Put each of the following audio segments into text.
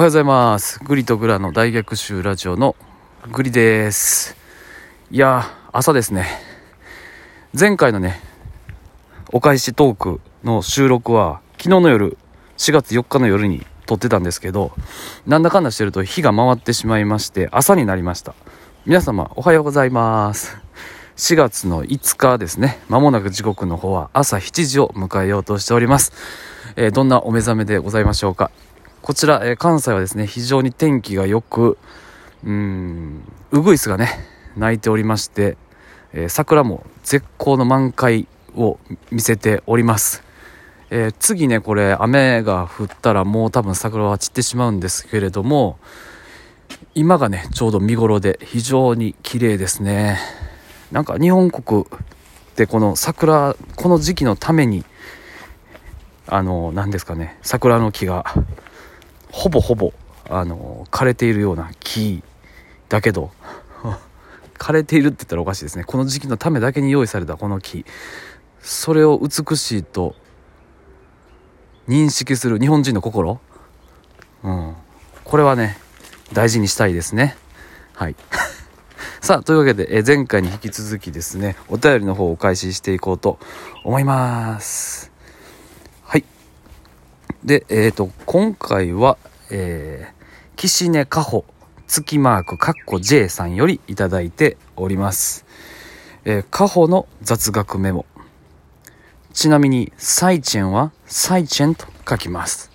おはようございます。グリとグラの大逆襲ラジオのグリです。いや、朝ですね。前回のね、お返しトークの収録は昨日の夜、4月4日の夜に撮ってたんですけど、なんだかんだしてると日が回ってしまいまして、朝になりました。皆様、おはようございます。4月の5日ですね。まもなく時刻の方は朝7時を迎えようとしております。えーどんなお目覚めでございましょうか。こちら、えー関西はですね、非常に天気が良く、うーん、ウグイスがね、鳴いておりまして、えー桜も絶好の満開を見せております。えー次ね、これ、雨が降ったらもう多分桜は散ってしまうんですけれども、今がね、ちょうど見頃で非常に綺麗ですね。なんか日本国ってこの桜、この時期のために、あの、何ですかね、桜の木がほぼほぼあの枯れているような木だけど 枯れているって言ったらおかしいですね。この時期のためだけに用意されたこの木。それを美しいと認識する日本人の心。うん。これはね大事にしたいですね。はい。さあというわけで、え前回に引き続きですねお便りの方をお返ししていこうと思います。で、えっ、と、今回は、えー、岸根かほ月マークかっこ J さんよりいただいております。えー、かほの雑学メモ。ちなみに、サイチェンはサイチェンと書きます。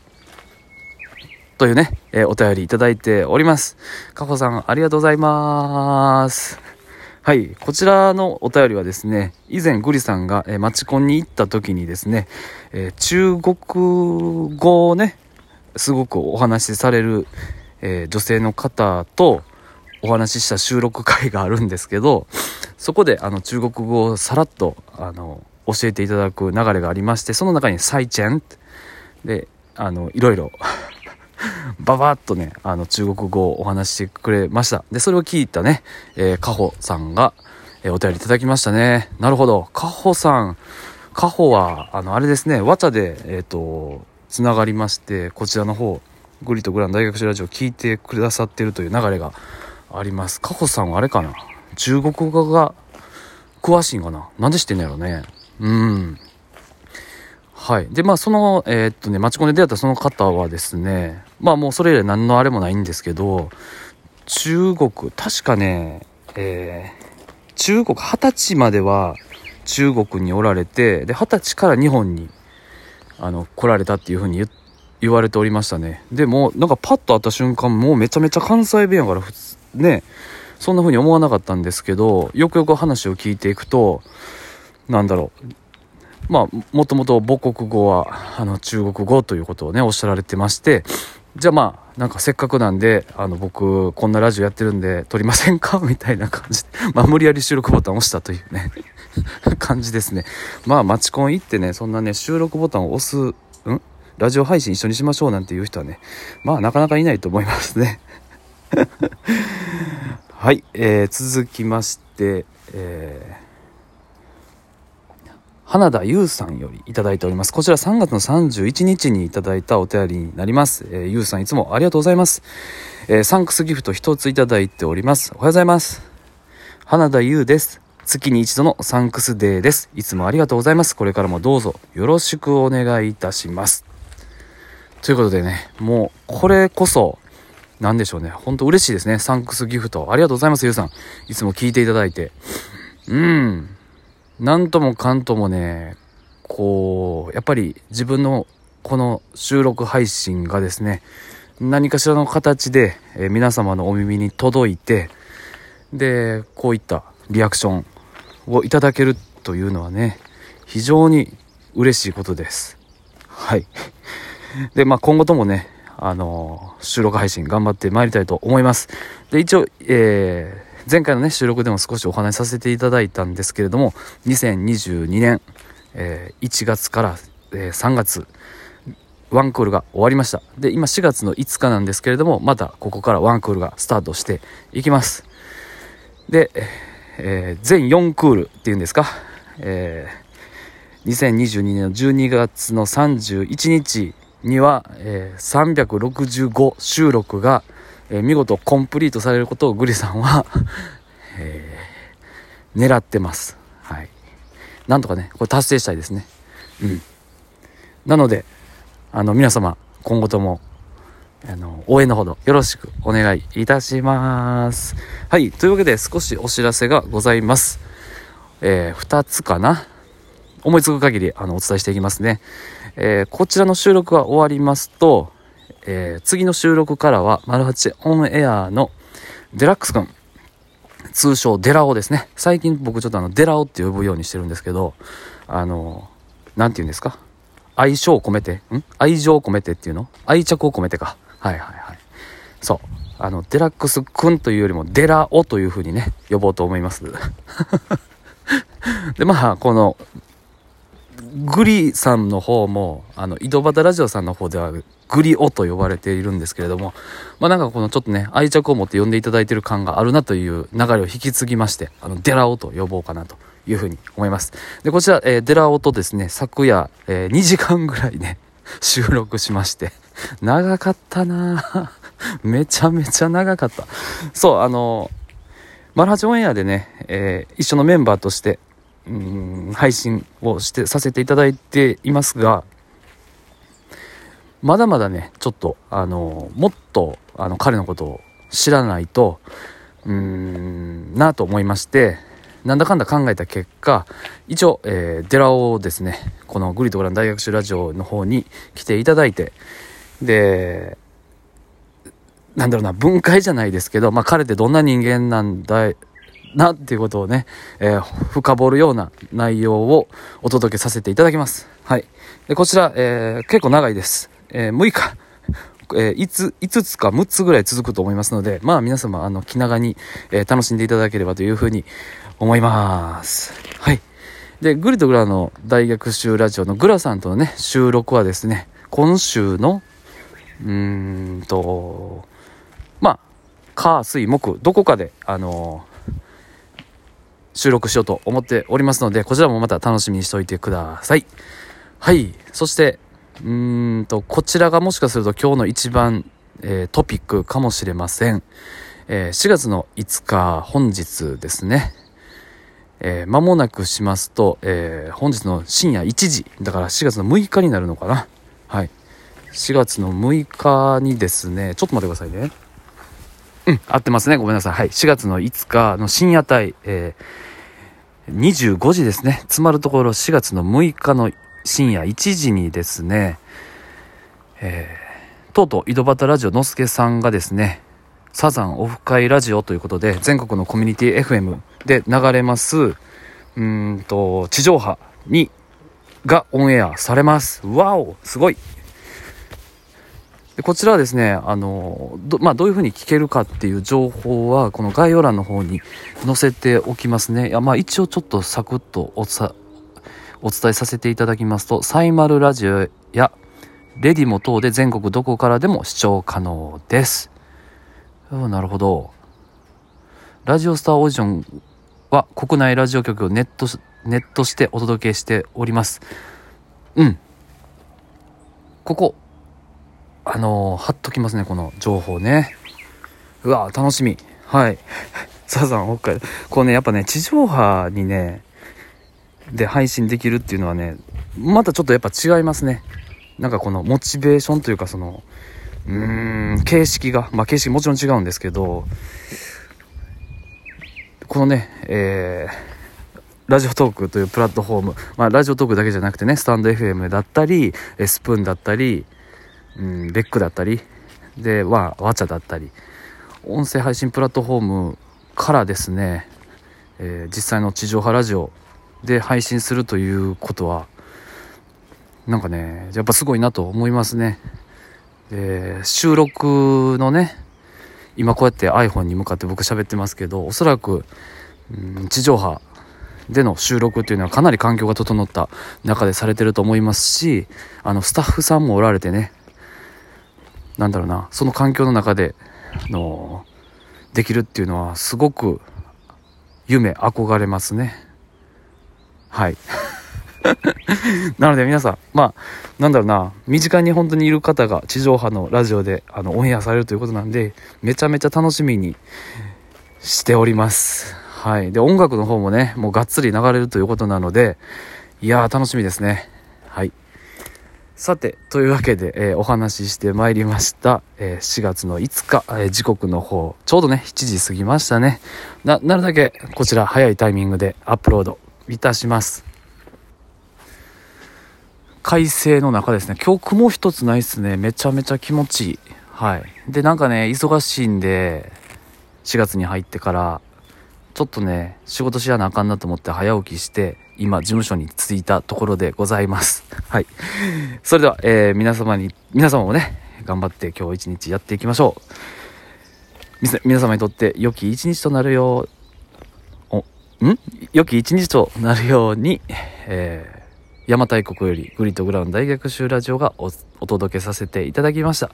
というね、えーお便りいただいております。かほさん、ありがとうございます。はい、こちらのお便りはですね、以前グリさんが、えー、マチコンに行った時にですね、えー中国語をね、すごくお話しされる、えー女性の方とお話しした収録会があるんですけど、そこであの中国語をさらっとあの教えていただく流れがありまして、その中にサイチェンで、あの、いろいろ ババッとね、あの、中国語をお話してくれました。で、それを聞いたね、えー、カホさんが、えーお便りいただきましたね。なるほど。カホさん、カホは、あの、あれですね、ワチャで、えっ、と、つながりまして、こちらの方、グリとグラン大学習ラジオ聞いてくださってるという流れがあります。カホさんはあれかな？中国語が詳しいんかな？なんで知ってんのやろね。うん。はい。で、まあ、その、えーっとね、マチコンで出会ったその方はですね、まあもうそれ以来何のあれもないんですけど、中国、確かね、えー中国、二十歳までは中国におられて、で、二十歳から日本に、あの、来られたっていうふうに言言われておりましたね。でも、なんかパッと会った瞬間、もうめちゃめちゃ関西弁やから、普通、ね、そんな風に思わなかったんですけど、よくよく話を聞いていくと、なんだろう、まあ、もともと母国語は、あの、中国語ということをね、おっしゃられてまして、じゃあまあ、なんかせっかくなんで、あの、僕、こんなラジオやってるんで、撮りませんか？みたいな感じで、まあ、無理やり収録ボタンを押したというね、感じですね。まあ、マチコン行ってね、そんなね、収録ボタンを押す、ん？ラジオ配信一緒にしましょうなんていう人はね、まあ、なかなかいないと思いますね。はい、えー、続きまして、えー花田優さんよりいただいております。こちら3月の31日にいただいたお便りになります。えー、優さんいつもありがとうございます。えーサンクスギフト一ついただいております。おはようございます。花田優です。月に一度のサンクスデーです。いつもありがとうございます。これからもどうぞよろしくお願いいたします。ということでね、もうこれこそ、なんでしょうね。ほんと嬉しいですね。サンクスギフト。ありがとうございます、ゆうさん。いつも聞いていただいて。うん。なんともかんともね、こう、やっぱり自分のこの収録配信がですね、何かしらの形で、え皆様のお耳に届いて、で、こういったリアクションをいただけるというのはね、非常に嬉しいことです。はい。で、まあ今後ともね、あの収録配信頑張ってまいりたいと思います。で、一応、えー前回のね、収録でも少しお話しさせていただいたんですけれども、2022年、えー1月から、えー3月、ワンクールが終わりました。で、今4月の5日なんですけれども、またここからワンクールがスタートしていきます。で、えー全4クールっていうんですか、えー2022年の12月の31日には、えー、365収録が、えー、見事コンプリートされることをグリさんは えー、狙ってます。はい。なんとかね、これ達成したいですね。うん。なので、あの、皆様、今後とも、あの、応援のほどよろしくお願いいたします。はい。というわけで、少しお知らせがございます。えー、2つかな。思いつく限り、あの、お伝えしていきますね。えー、こちらの収録が終わりますと、えー、次の収録からは、マルハチオンエアのデラックスくん、通称デラオですね。最近僕ちょっとあの、デラオって呼ぶようにしてるんですけど、あの、なんて言うんですか？愛称を込めて、ん？愛情を込めてっていうの？愛着を込めてか。はいはいはい。そう。あの、デラックスくんというよりも、デラオというふうにね、呼ぼうと思います。で、まあ、この、グリさんの方も、あの、井戸端ラジオさんの方では、グリオと呼ばれているんですけれども、まあなんかこのちょっとね、愛着を持って呼んでいただいている感があるなという流れを引き継ぎまして、あの、デラオと呼ぼうかなというふうに思います。で、こちら、えー、デラオとですね、昨夜、えー、2時間ぐらいね、収録しまして、長かったな めちゃめちゃ長かった。そう、あの、マルハチオンエアでね、えー、一緒のメンバーとして、うん配信をしてさせていただいていますがまだまだねちょっとあのもっとあの彼のことを知らないとうーんなと思いましてなんだかんだ考えた結果一応、えー、デラをですねこのグリとグラン大学習ラジオの方に来ていただいてでなんだろうな分解じゃないですけど、まあ、彼ってどんな人間なんだなっていうことをね、えー、深掘るような内容をお届けさせていただきます。はい。で、こちら、えー、結構長いです。えー、6日、えー、5, 5つか6つぐらい続くと思いますので、まあ皆様、あの、気長に、えー、楽しんでいただければというふうに思います。はい。で、グリとグラの大学習ラジオのグラさんとのね、収録はですね、今週の、うーんと、まあ、火、水、木、どこかで、あのー収録しようと思っておりますので、こちらもまた楽しみにしておいてください。はい。そして、うーんと、こちらがもしかすると今日の一番、えー、トピックかもしれません。えー、4月の5日、本日ですね。えー、間もなくしますと、えー、本日の深夜1時、だから4月の6日になるのかな。はい。4月の6日にですね、ちょっと待ってくださいね。うん、合ってますね。ごめんなさい。はい。4月の5日の深夜帯、えー、25時ですね。つまるところ4月の6日の深夜1時にですね、えー、とうとう井戸端ラジオのすけさんがですね、サザンオフ会ラジオということで、全国のコミュニティ FM で流れます、うんと、地上波に、がオンエアされます。わおすごいでこちらはですね、あの、ど,、まあ、どういうふうに聞けるかっていう情報は、この概要欄の方に載せておきますね。いや、まあ、一応ちょっとサクッとおさお伝えさせていただきますと、サイマルラジオやレディモ等で全国どこからでも視聴可能です。なるほど。ラジオスターオーディションは国内ラジオ局をネットネットしてお届けしております。うん。ここ、あのー、貼っときますね、この情報ね。うわ楽しみ。はい。サザン北海道。こうね、やっぱね、地上波にね、で配信できるっていうのはね、またちょっとやっぱ違いますね。なんかこのモチベーションというかその、うーん、形式が、まあ形式もちろん違うんですけど、このね、えー、ラジオトークというプラットフォーム、まあラジオトークだけじゃなくてね、スタンド FM だったり、スプーンだったり、うん、ベックだったり、で、わ、わちゃだったり、音声配信プラットフォームからですね、えー、実際の地上波ラジオで配信するということは、なんかね、やっぱすごいなと思いますね。で、収録のね、今こうやって iPhone に向かって僕喋ってますけど、おそらく、うん、地上波での収録っていうのはかなり環境が整った中でされてると思いますし、あの、スタッフさんもおられてね、なんだろうなその環境の中であのできるっていうのはすごく夢憧れますねはい なので皆さん、まあ、なんだろうな、身近に本当にいる方が地上波のラジオであのオンエアされるということなんで、めちゃめちゃ楽しみにしております。はい。で、音楽の方もね、もうがっつり流れるということなので、いやー楽しみですね。はい。さて、というわけで、えー、お話ししてまいりました。えー、4月の5日、えー、時刻の方、ちょうどね、7時過ぎましたね。な、なるだけこちら早いタイミングでアップロードいたします。快晴の中ですね。今日雲一つないっすね。めちゃめちゃ気持ちいい。はい。で、なんかね、忙しいんで、4月に入ってから、ちょっとね、仕事しやなあかんなと思って早起きして、今、事務所に着いたところでございます。はい。それでは、えー、皆様に、皆様もね、頑張って今日一日やっていきましょう。皆様にとって良き一日となるよう、お、ん？良き一日となるように、えー邪馬台国よりグリッドグラウン大逆襲ラジオがお届けさせていただきました。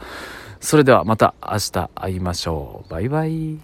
それではまた明日会いましょう。バイバイ。